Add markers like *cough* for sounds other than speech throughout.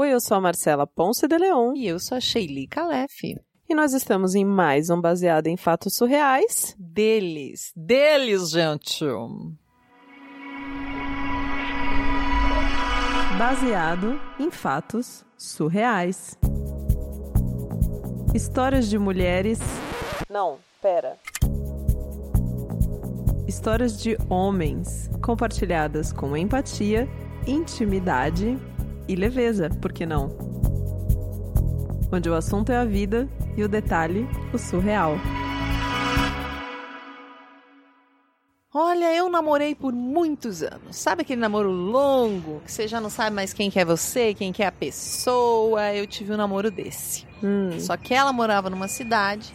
Oi, eu sou a Marcela Ponce de Leon. E eu sou a Sheili Calef. E nós estamos em mais um Baseado em Fatos Surreais. Deles, deles, gente! Baseado em fatos surreais. Histórias de mulheres. Não, pera. Histórias de homens compartilhadas com empatia, intimidade e leveza, por que não? Onde o assunto é a vida e o detalhe, o surreal. Olha, eu namorei por muitos anos. Sabe aquele namoro longo, que você já não sabe mais quem que é você, quem que é a pessoa? Eu tive um namoro desse. Hum. Só que ela morava numa cidade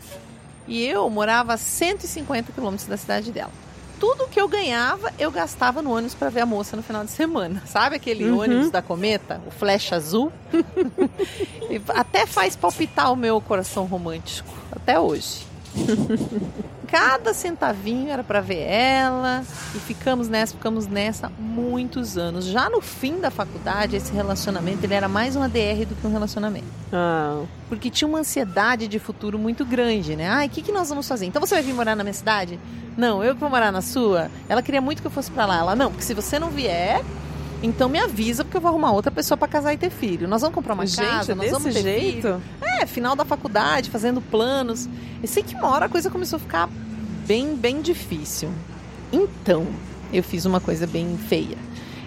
e eu morava a 150 quilômetros da cidade dela tudo que eu ganhava, eu gastava no ônibus para ver a moça no final de semana. Sabe aquele uhum. ônibus da cometa? O flecha azul? *laughs* até faz palpitar o meu coração romântico. Até hoje. *laughs* Cada centavinho era para ver ela e ficamos nessa, ficamos nessa muitos anos. Já no fim da faculdade, esse relacionamento ele era mais uma DR do que um relacionamento. Ah. Porque tinha uma ansiedade de futuro muito grande, né? Ai, o que, que nós vamos fazer? Então você vai vir morar na minha cidade? Não, eu vou morar na sua. Ela queria muito que eu fosse para lá. Ela, não, porque se você não vier, então me avisa porque eu vou arrumar outra pessoa para casar e ter filho. Nós vamos comprar uma Gente, casa, nós vamos ter jeito? filho. É, final da faculdade, fazendo planos. E sei que uma hora a coisa começou a ficar bem, bem difícil. Então, eu fiz uma coisa bem feia.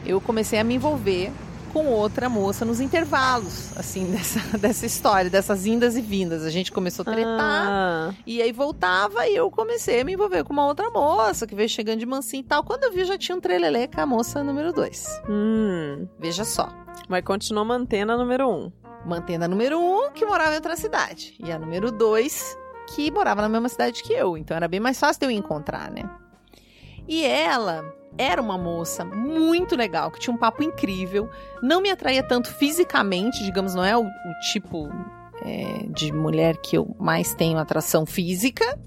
Eu comecei a me envolver com outra moça nos intervalos, assim, *laughs* dessa, dessa história, dessas indas e vindas. A gente começou a tretar, Ah. e aí voltava e eu comecei a me envolver com uma outra moça que veio chegando de mansinho e tal. Quando eu vi, já tinha um trelelê com a moça número dois. Hum. Veja só. Mas continuou mantendo a número um. Mantendo a número um, que morava em outra cidade. E a número dois, que morava na mesma cidade que eu. Então era bem mais fácil de eu encontrar, né? E ela era uma moça muito legal, que tinha um papo incrível. Não me atraía tanto fisicamente, digamos, não é o, o tipo é, de mulher que eu mais tenho atração física.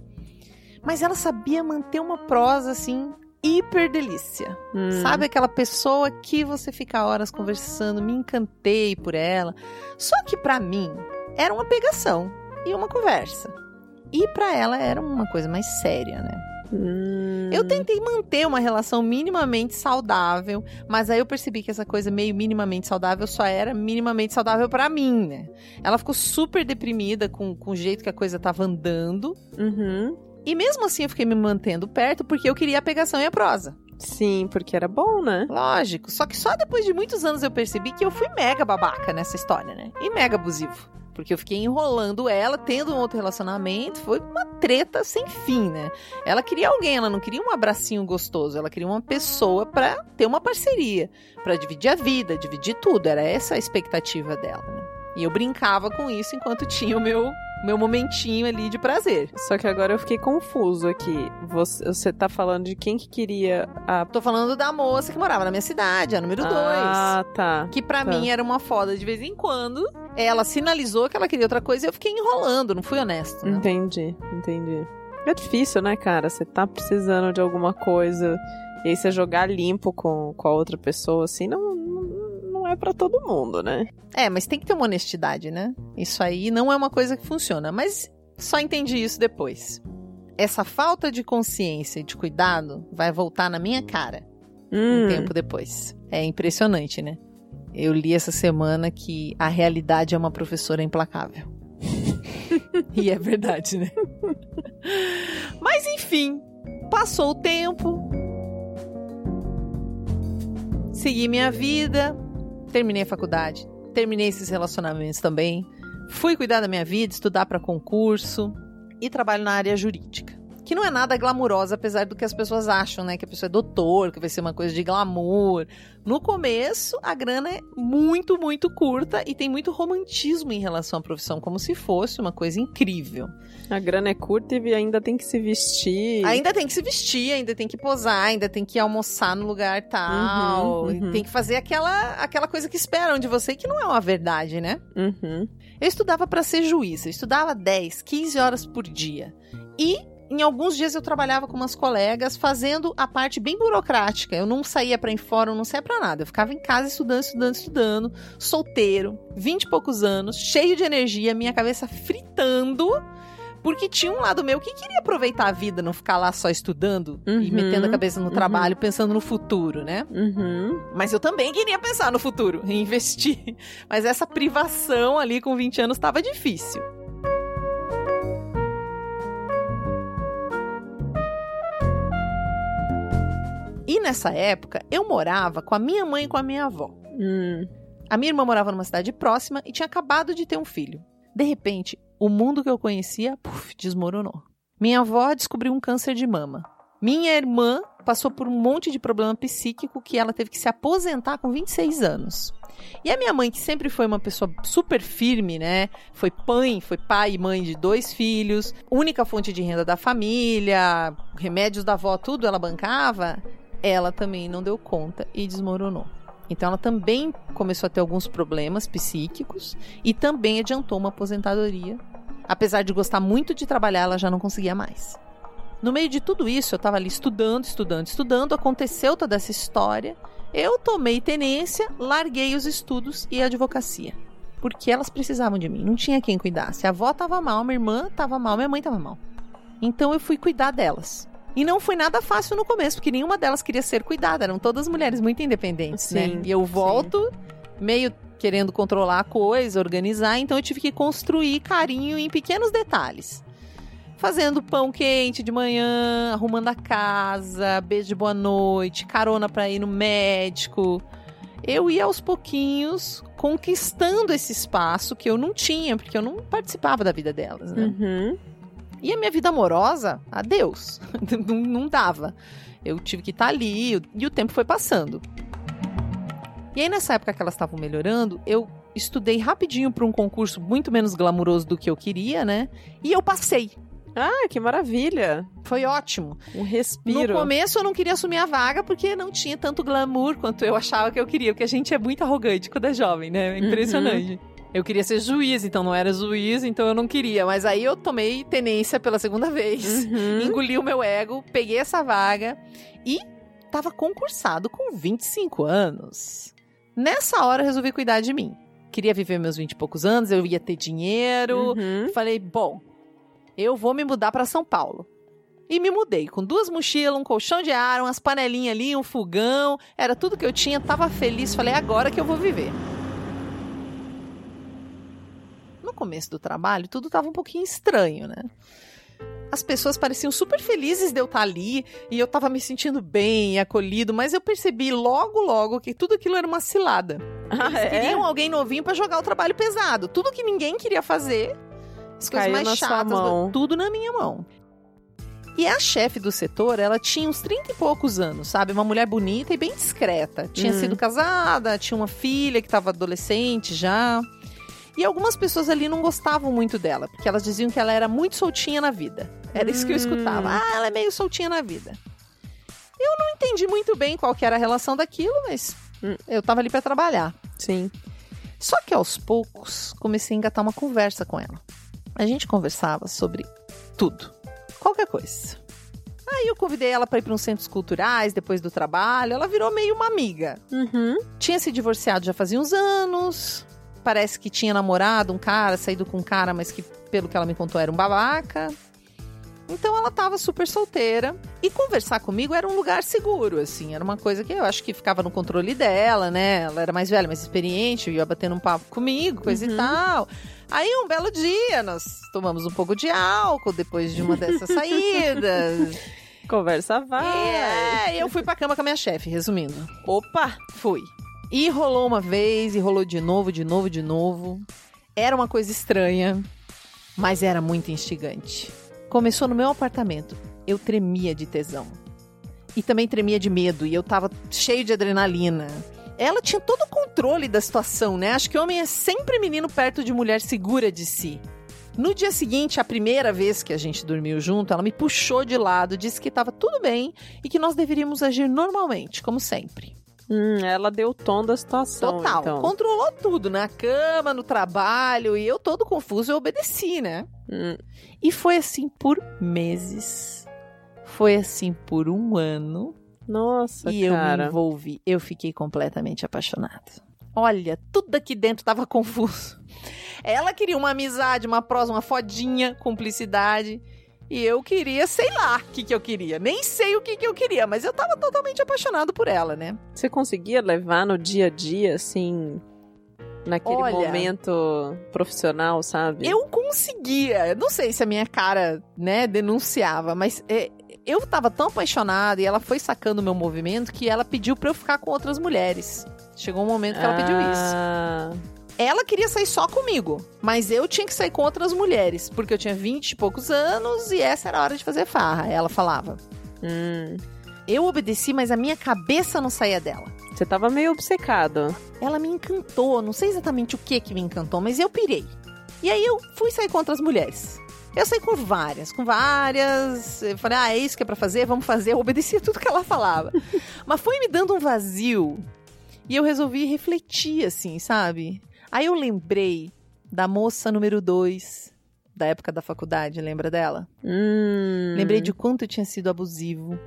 Mas ela sabia manter uma prosa assim hiper delícia. Hum. Sabe aquela pessoa que você fica horas conversando, me encantei por ela. Só que pra mim era uma pegação e uma conversa. E pra ela era uma coisa mais séria, né? Hum. Eu tentei manter uma relação minimamente saudável, mas aí eu percebi que essa coisa meio minimamente saudável só era minimamente saudável pra mim, né? Ela ficou super deprimida com, com o jeito que a coisa tava andando. Uhum. E mesmo assim eu fiquei me mantendo perto porque eu queria a pegação e a prosa. Sim, porque era bom, né? Lógico. Só que só depois de muitos anos eu percebi que eu fui mega babaca nessa história, né? E mega abusivo. Porque eu fiquei enrolando ela, tendo um outro relacionamento. Foi uma treta sem fim, né? Ela queria alguém, ela não queria um abracinho gostoso. Ela queria uma pessoa pra ter uma parceria. pra dividir a vida, dividir tudo. Era essa a expectativa dela, né? E eu brincava com isso enquanto tinha o meu, meu momentinho ali de prazer. Só que agora eu fiquei confuso aqui. Você, você tá falando de quem que queria a. Tô falando da moça que morava na minha cidade, a número 2. Ah, tá. Que pra Tá. mim era uma foda de vez em quando. Ela sinalizou que ela queria outra coisa e eu fiquei enrolando, não fui honesto. Né? Entendi, entendi. É difícil, né, cara? Você tá precisando de alguma coisa e aí você jogar limpo com, com a outra pessoa, assim, não, não, é pra todo mundo, né? É, mas tem que ter uma honestidade, né? Isso aí não é uma coisa que funciona. Mas só entendi isso depois. Essa falta de consciência e de cuidado vai voltar na minha cara um Hum, tempo depois. É impressionante, né? Eu li essa semana que a realidade é uma professora implacável. *laughs* e é verdade, né? Mas enfim, passou o tempo. Segui minha vida, terminei a faculdade, terminei esses relacionamentos também. Fui cuidar da minha vida, estudar para concurso e trabalho na área jurídica. Que não é nada glamurosa, apesar do que as pessoas acham, né? Que a pessoa é doutor, que vai ser uma coisa de glamour. No começo, a grana é muito, muito curta e tem muito romantismo em relação à profissão, como se fosse uma coisa incrível. a grana é curta e ainda tem que se vestir. Ainda tem que se vestir, ainda tem que posar, ainda tem que almoçar no lugar tal. Uhum, uhum. Tem que fazer aquela, aquela coisa que esperam de você, que não é uma verdade, né? Uhum. Eu estudava para ser juíza, eu estudava 10, 15 horas por dia. E em alguns dias eu trabalhava com umas colegas fazendo a parte bem burocrática. Eu não saía para ir fora, eu não saía para nada. Eu ficava em casa estudando, estudando, estudando, solteiro, vinte e poucos anos, cheio de energia, minha cabeça fritando. Porque tinha um lado meu que queria aproveitar a vida, não ficar lá só estudando uhum, e metendo a cabeça no uhum. trabalho, pensando no futuro, né? Uhum. Mas eu também queria pensar no futuro, *laughs* investir. Mas essa privação ali com 20 anos estava difícil. E nessa época, eu morava com a minha mãe e com a minha avó. Hum. A minha irmã morava numa cidade próxima e tinha acabado de ter um filho. De repente, o mundo que eu conhecia, puf, desmoronou. Minha avó descobriu um câncer de mama. Minha irmã passou por um monte de problema psíquico que ela teve que se aposentar com 26 anos. E a minha mãe, que sempre foi uma pessoa super firme, né? Foi mãe, foi pai e mãe de dois filhos, única fonte de renda da família, remédios da avó, tudo ela bancava ela também não deu conta e desmoronou. Então ela também começou a ter alguns problemas psíquicos e também adiantou uma aposentadoria. Apesar de gostar muito de trabalhar, ela já não conseguia mais. No meio de tudo isso, eu estava ali estudando, estudando, estudando, aconteceu toda essa história. Eu tomei tenência, larguei os estudos e a advocacia. Porque elas precisavam de mim, não tinha quem cuidasse. A avó estava mal, minha irmã estava mal, minha mãe estava mal. Então eu fui cuidar delas. E não foi nada fácil no começo, porque nenhuma delas queria ser cuidada. Eram todas mulheres muito independentes, né? sim, né? E eu volto sim. meio querendo controlar a coisa, organizar, então eu tive que construir carinho em pequenos detalhes. Fazendo pão quente de manhã, arrumando a casa, beijo de boa noite, carona para ir no médico. Eu ia aos pouquinhos conquistando esse espaço que eu não tinha, porque eu não participava da vida delas, né? Uhum. E a minha vida amorosa, adeus. *laughs* não, não dava. Eu tive que estar tá ali e o tempo foi passando. E aí, nessa época que elas estavam melhorando, eu estudei rapidinho para um concurso muito menos glamuroso do que eu queria, né? E eu passei. Ah, que maravilha! Foi ótimo. Um respiro. No começo eu não queria assumir a vaga porque não tinha tanto glamour quanto eu achava que eu queria, porque a gente é muito arrogante quando é jovem, né? É impressionante. Uhum. Eu queria ser juiz, então não era juiz, então eu não queria. Mas aí eu tomei tenência pela segunda vez, uhum. engoli o meu ego, peguei essa vaga e tava concursado com 25 anos. Nessa hora eu resolvi cuidar de mim. Queria viver meus 20 e poucos anos, eu ia ter dinheiro. Uhum. Falei, bom, eu vou me mudar para São Paulo. E me mudei com duas mochilas, um colchão de ar, umas panelinhas ali, um fogão. Era tudo que eu tinha, tava feliz. Falei, agora que eu vou viver. no começo do trabalho, tudo estava um pouquinho estranho, né? As pessoas pareciam super felizes de eu estar ali e eu estava me sentindo bem, acolhido, mas eu percebi logo, logo que tudo aquilo era uma cilada. Ah, Eles é? queriam alguém novinho para jogar o trabalho pesado. Tudo que ninguém queria fazer, as coisas mais chatas, tudo na minha mão. E a chefe do setor, ela tinha uns 30 e poucos anos, sabe? Uma mulher bonita e bem discreta. Tinha uhum. sido casada, tinha uma filha que estava adolescente já. E algumas pessoas ali não gostavam muito dela, porque elas diziam que ela era muito soltinha na vida. Era isso que eu hum. escutava. Ah, ela é meio soltinha na vida. Eu não entendi muito bem qual que era a relação daquilo, mas hum, eu tava ali para trabalhar. Sim. Só que aos poucos comecei a engatar uma conversa com ela. A gente conversava sobre tudo, qualquer coisa. Aí eu convidei ela para ir para uns centros culturais depois do trabalho. Ela virou meio uma amiga. Uhum. Tinha se divorciado já fazia uns anos parece que tinha namorado um cara, saído com um cara, mas que, pelo que ela me contou, era um babaca. Então ela tava super solteira. E conversar comigo era um lugar seguro, assim. Era uma coisa que eu acho que ficava no controle dela, né? Ela era mais velha, mais experiente, ia batendo um papo comigo, coisa uhum. e tal. Aí um belo dia nós tomamos um pouco de álcool depois de uma dessas saídas. *laughs* Conversa vai. É, eu fui pra cama com a minha chefe, resumindo. Opa! Fui. E rolou uma vez, e rolou de novo, de novo, de novo. Era uma coisa estranha, mas era muito instigante. Começou no meu apartamento. Eu tremia de tesão. E também tremia de medo, e eu tava cheio de adrenalina. Ela tinha todo o controle da situação, né? Acho que homem é sempre menino perto de mulher segura de si. No dia seguinte, a primeira vez que a gente dormiu junto, ela me puxou de lado, disse que estava tudo bem e que nós deveríamos agir normalmente, como sempre. Hum, ela deu o tom da situação. Total. Então. Controlou tudo, na cama, no trabalho, e eu todo confuso, eu obedeci, né? Hum, E foi assim por meses. Foi assim por um ano. nossa, e eu me cara. envolvi. Eu fiquei completamente apaixonada. Olha, tudo aqui dentro tava *laughs* confuso. Ela queria uma amizade, uma prosa, uma fodinha, cumplicidade. E eu queria, sei lá o que, que eu queria. Nem sei o que, que eu queria, mas eu tava totalmente apaixonado por ela, né? Você conseguia levar no dia a dia, assim, naquele Olha, momento profissional, sabe? Eu conseguia. Não sei se a minha cara, né, denunciava, mas é, eu tava tão apaixonada e ela foi sacando o meu movimento que ela pediu pra eu ficar com outras mulheres. Chegou um momento que ela pediu isso. Ela queria sair só comigo, mas eu tinha que sair com outras mulheres, porque eu tinha 20 e poucos anos e essa era a hora de fazer farra, ela falava. hum. Eu obedeci, mas a minha cabeça não saía dela. Você tava meio obcecado. Ela me encantou, não sei exatamente o que que me encantou, mas eu pirei. E aí eu fui sair com outras mulheres. Eu saí com várias, com várias. Eu falei, ah, é isso que é pra fazer, vamos fazer. Eu obedecia tudo que ela falava. *laughs* Mas foi me dando um vazio. E eu resolvi refletir, assim, sabe? Aí eu lembrei da moça número 2 da época da faculdade, lembra dela? Hum. Lembrei de quanto eu tinha sido abusivo.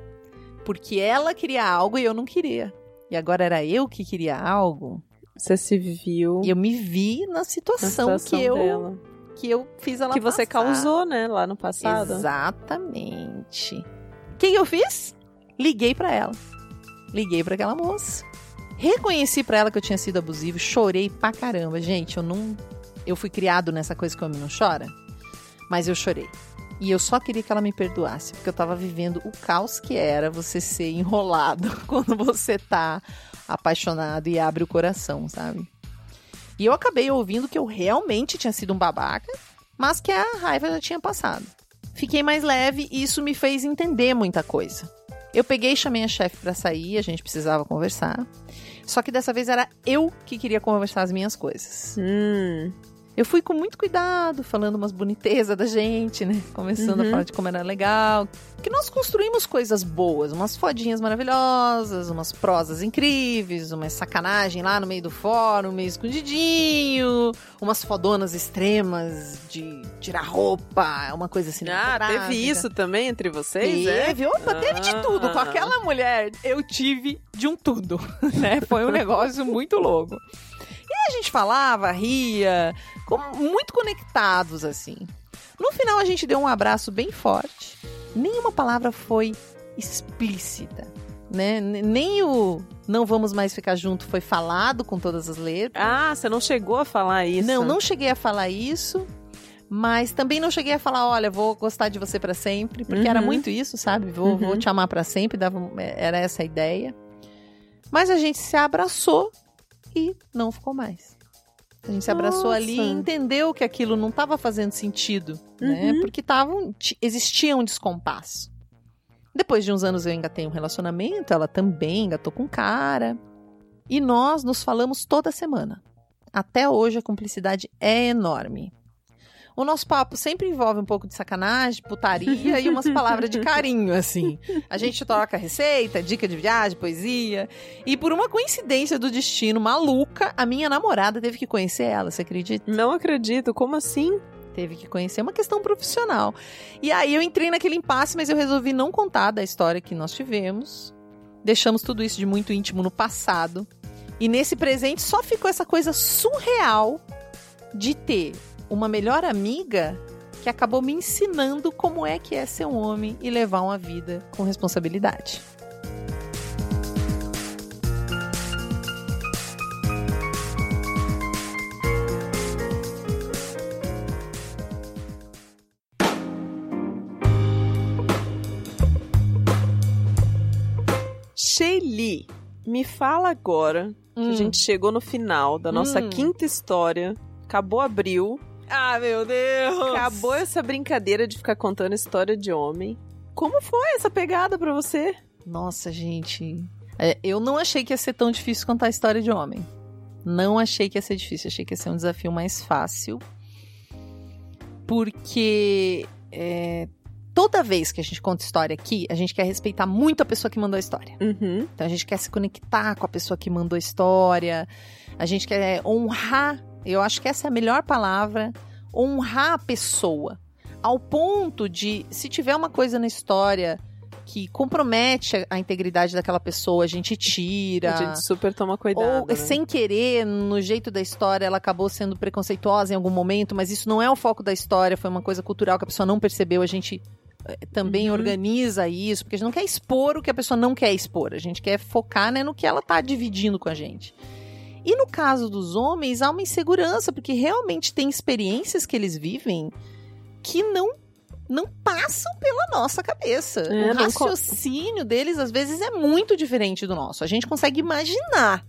Porque ela queria algo e eu não queria. E agora era eu que queria algo. Você se viu E eu me vi na na situação, situação que, eu, dela. que eu fiz ela Que você passar. causou, né, lá no passado. Exatamente. O que eu fiz? Liguei pra ela. Liguei pra aquela moça. Reconheci pra ela que eu tinha sido abusivo, chorei pra caramba. Gente, eu não eu fui criado nessa coisa que o homem não chora, mas eu chorei. E eu só queria que ela me perdoasse, porque eu tava vivendo o caos que era você ser enrolado *laughs* quando você tá apaixonado e abre o coração, sabe? E eu acabei ouvindo que eu realmente tinha sido um babaca, mas que a raiva já tinha passado. Fiquei mais leve e isso me fez entender muita coisa. Eu peguei e chamei a chefe pra sair, a gente precisava conversar. Só que dessa vez era eu que queria conversar as minhas coisas. Hum. Eu fui com muito cuidado, falando umas bonitezas da gente, né? Começando a Uhum. falar de como era legal. Que nós construímos coisas boas, umas fodinhas maravilhosas, umas prosas incríveis, uma sacanagem lá no meio do fórum, meio escondidinho, umas fodonas extremas de tirar roupa, uma coisa assim. Ah, teve isso também entre vocês, é? Teve, opa, teve de tudo. Com Ah. aquela mulher, eu tive de um tudo, *laughs* né? Foi um negócio muito louco. A gente falava, ria, muito conectados, assim. No final, a gente deu um abraço bem forte. Nenhuma palavra foi explícita, né? Nem o não vamos mais ficar junto foi falado com todas as letras. Ah, você não chegou a falar isso? Não, não cheguei a falar isso. Mas também não cheguei a falar, olha, vou gostar de você pra sempre, porque Uhum. era muito isso, sabe? Vou, Uhum. vou te amar pra sempre, dava, um, era essa a ideia. Mas a gente se abraçou e não ficou mais. A gente se abraçou Nossa. ali e entendeu que aquilo não estava fazendo sentido, né? Uhum. Porque tava, ti- existia um descompasso. Depois de uns anos eu engatei um relacionamento, ela também engatou com um cara. E nós nos falamos toda semana. Até hoje a cumplicidade é enorme. O nosso papo sempre envolve um pouco de sacanagem, putaria e umas palavras de carinho, assim. A gente troca receita, dica de viagem, poesia. E por uma coincidência do destino maluca, a minha namorada teve que conhecer ela, você acredita? Não acredito. Como assim? Teve que conhecer uma questão profissional. E aí eu entrei naquele impasse, mas eu resolvi não contar da história que nós tivemos. Deixamos tudo isso de muito íntimo no passado. E nesse presente só ficou essa coisa surreal de ter uma melhor amiga que acabou me ensinando como é que é ser um homem e levar uma vida com responsabilidade. Shelly, me fala agora que a Hum. gente chegou no final da nossa Hum. quinta história. Acabou abril. Ah, meu Deus! Acabou essa brincadeira de ficar contando história de homem. Como foi essa pegada pra você? Nossa, gente. É, eu não achei que ia ser tão difícil contar a história de homem. Não achei que ia ser difícil. Achei que ia ser um desafio mais fácil. Porque é, toda vez que a gente conta história aqui, a gente quer respeitar muito a pessoa que mandou a história. Uhum. Então a gente quer se conectar com a pessoa que mandou a história, a gente quer honrar, eu acho que essa é a melhor palavra, honrar a pessoa. Ao ponto de, se tiver uma coisa na história que compromete a integridade daquela pessoa, a gente tira. A gente super toma cuidado. Ou né? sem querer, no jeito da história, ela acabou sendo preconceituosa em algum momento, mas isso não é o foco da história, foi uma coisa cultural que a pessoa não percebeu, a gente eh, também Uhum. organiza isso, porque a gente não quer expor o que a pessoa não quer expor, a gente quer focar né, no que ela tá dividindo com a gente. E no caso dos homens, há uma insegurança, porque realmente tem experiências que eles vivem que não não passam pela nossa cabeça. É, o raciocínio deles, às vezes, é muito diferente do nosso. A gente consegue imaginar,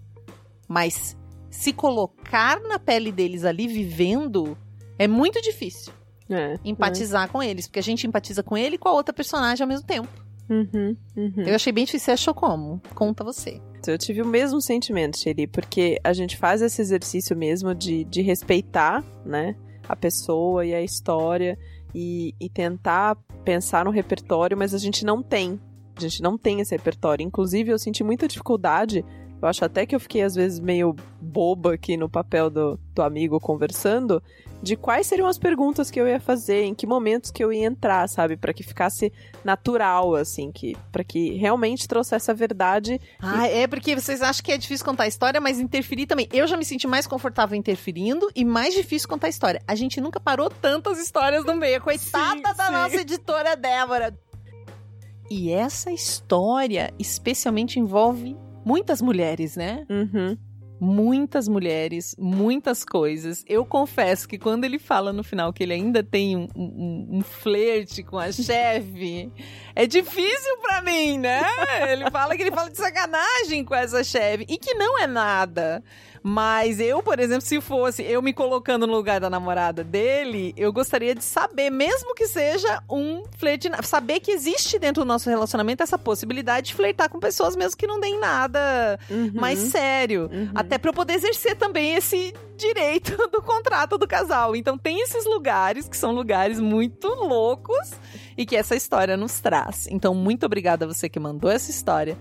mas se colocar na pele deles ali vivendo é muito difícil É, empatizar com eles, porque a gente empatiza com ele e com a outra personagem ao mesmo tempo. Uhum, uhum. Eu achei bem difícil. Você achou como? Conta você. Eu tive o mesmo sentimento, Shelly, porque a gente faz esse exercício mesmo de, de respeitar, né, a pessoa e a história e, e tentar pensar no repertório, mas a gente não tem. A gente não tem esse repertório. Inclusive, eu senti muita dificuldade. Eu acho até que eu fiquei, às vezes, meio boba aqui no papel do, do amigo conversando, de quais seriam as perguntas que eu ia fazer, em que momentos que eu ia entrar, sabe? Pra que ficasse natural, assim, que para que realmente trouxesse a verdade Ah, é porque vocês acham que é difícil contar a história, mas interferir também. Eu já me senti mais confortável interferindo e mais difícil contar a história. A gente nunca parou tantas histórias no meio. Coitada Sim, da sim. nossa editora Débora. E essa história especialmente envolve muitas mulheres, né? Uhum. muitas mulheres, muitas coisas. Eu confesso que quando ele fala no final que ele ainda tem um, um, um flerte com a chefe, *laughs* é difícil pra mim, né? Ele fala que ele fala de sacanagem com essa chefe e que não é nada. Mas eu, por exemplo, se fosse eu me colocando no lugar da namorada dele, eu gostaria de saber, mesmo que seja um flerte, saber que existe dentro do nosso relacionamento essa possibilidade de flertar com pessoas mesmo que não deem nada Uhum. mais sério. Uhum. Até pra eu poder exercer também esse direito *laughs* do contrato do casal. Então tem esses lugares que são lugares muito loucos e que essa história nos traz. Então muito obrigada a você que mandou essa história.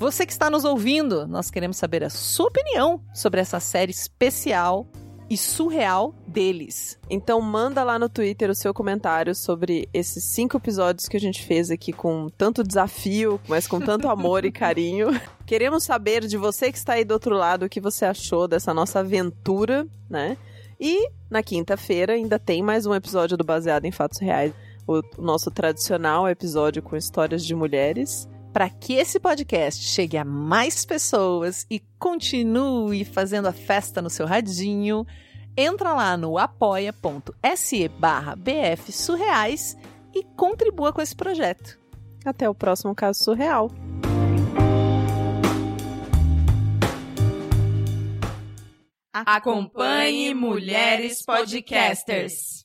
Você que está nos ouvindo, nós queremos saber a sua opinião sobre essa série especial e surreal deles. Então manda lá no Twitter o seu comentário sobre esses cinco episódios que a gente fez aqui com tanto desafio, mas com tanto amor e carinho. *laughs* Queremos saber de você que está aí do outro lado o que você achou dessa nossa aventura, né? E na quinta-feira ainda tem mais um episódio do Baseado em Fatos Reais, o nosso tradicional episódio com histórias de mulheres. Para que esse podcast chegue a mais pessoas e continue fazendo a festa no seu radinho, entra lá no apoia.se barra BF Surreais e contribua com esse projeto. Até o próximo caso surreal. Acompanhe Mulheres Podcasters.